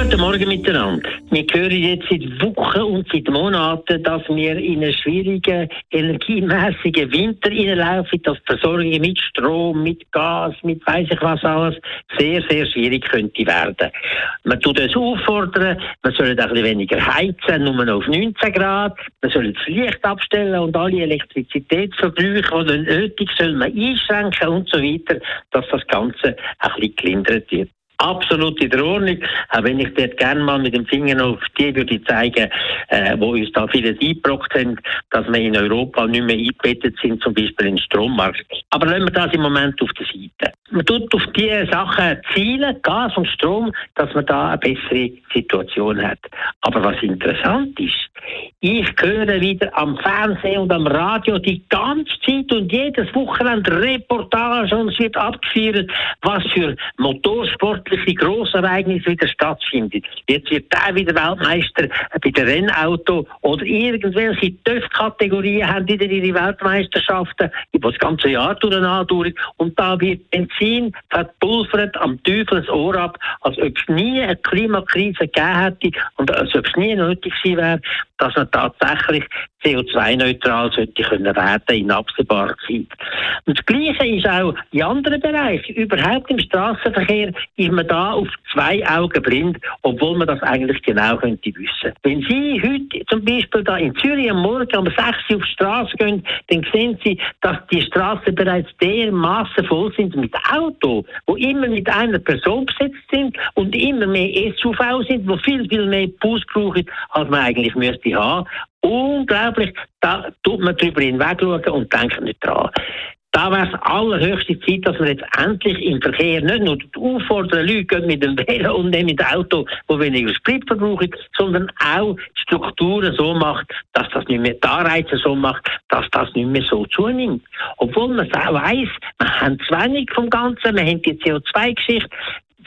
Guten Morgen miteinander. Wir hören jetzt seit Wochen und seit Monaten, dass wir in einen schwierigen, energiemäßigen Winter hineinlaufen, dass die Versorgung mit Strom, mit Gas, mit weiss ich was alles sehr, sehr schwierig könnte werden. Man tut uns auffordern, man soll ein bisschen weniger heizen, nur noch auf 19 Grad, man soll das Licht abstellen und alle Elektrizitätsverbräuche, die nötig soll man einschränken und so weiter, dass das Ganze ein bisschen gelindert wird absolut in der Ordnung. Auch wenn ich dort gerne mal mit dem Finger auf die würde zeigen, äh, wo uns da vieles eingebrockt haben, dass wir in Europa nicht mehr eingebettet sind, zum Beispiel in den Strommarkt. Aber lassen wir das im Moment auf der Seite. Man tut auf diese Sachen zielen, Gas und Strom, dass man da eine bessere Situation hat. Aber was interessant ist, ich höre wieder am Fernsehen und am Radio die ganze Zeit und jedes Wochenende Reportage und es wird abgeführt, was für motorsportliche Grossereignisse wieder stattfinden. Jetzt wird der wieder Weltmeister bei den Rennauto oder irgendwelche TÜV-Kategorien haben wieder ihre Weltmeisterschaften über das ganze Jahr durch und da wird Benzin verpulvert am Teufelsohr ab, als ob es nie eine Klimakrise gegeben hätte und als ob es nie nötig gewesen wäre, dass man tatsächlich CO2-neutral sollte können werden in absehbarer Zeit. Und das Gleiche ist auch in anderen Bereichen. Überhaupt im Straßenverkehr ist man da auf zwei Augen blind, obwohl man das eigentlich genau könnte wissen. Wenn Sie heute zum Beispiel da in Zürich am Morgen um 6 Uhr auf die Straße gehen, dann sehen Sie, dass die Straßen bereits dermaßen voll sind mit Autos, wo immer mit einer Person besetzt sind und immer mehr SUV sind, wo viel, viel mehr Bus brauchen, als man eigentlich müsste haben unglaublich, da tut man drüber hinwegschauen und denkt nicht dran. Da wäre es allerhöchste Zeit, dass man jetzt endlich im Verkehr nicht nur auffordern, Leute mit dem Velo und nicht mit dem Auto, wo weniger Sprit verbrauchen, sondern auch Strukturen so macht, dass das nicht mehr, die Anreize so macht, dass das nicht mehr so zunimmt. Obwohl man auch weiss, wir haben zu wenig vom Ganzen, wir haben die CO2-Geschichte,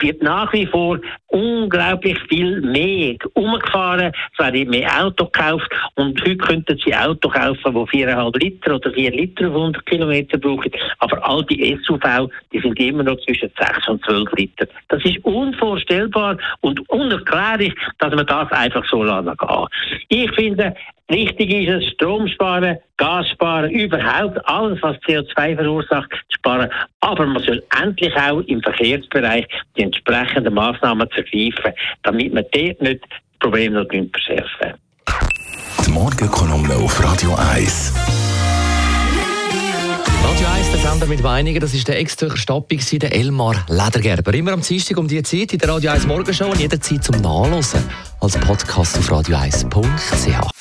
wird nach wie vor unglaublich viel mehr umgefahren. Es werden mehr Auto gekauft und heute könnten Sie Auto kaufen, die 4,5 Liter oder 4 Liter auf 100 Kilometer brauchen. Aber all die SUV, die sind immer noch zwischen 6 und 12 Liter. Das ist unvorstellbar und unerklärlich, dass man das einfach so lassen kann. Ich finde, Wichtig ist es, Strom sparen, Gas sparen, überhaupt alles, was CO2 verursacht, sparen. Aber man soll endlich auch im Verkehrsbereich die entsprechenden Maßnahmen ergreifen, damit man dort nicht das Problem noch verschärfen. Die Morgenkolumne auf Radio 1. Radio 1, der Sender mit Meinungen, das ist der Ex-Zürcher Stappi, der Elmar Ledergerber. Immer am Dienstag um diese Zeit in der Radio 1 Morgenshow und jederzeit zum Nachlesen als Podcast auf radio1.ch.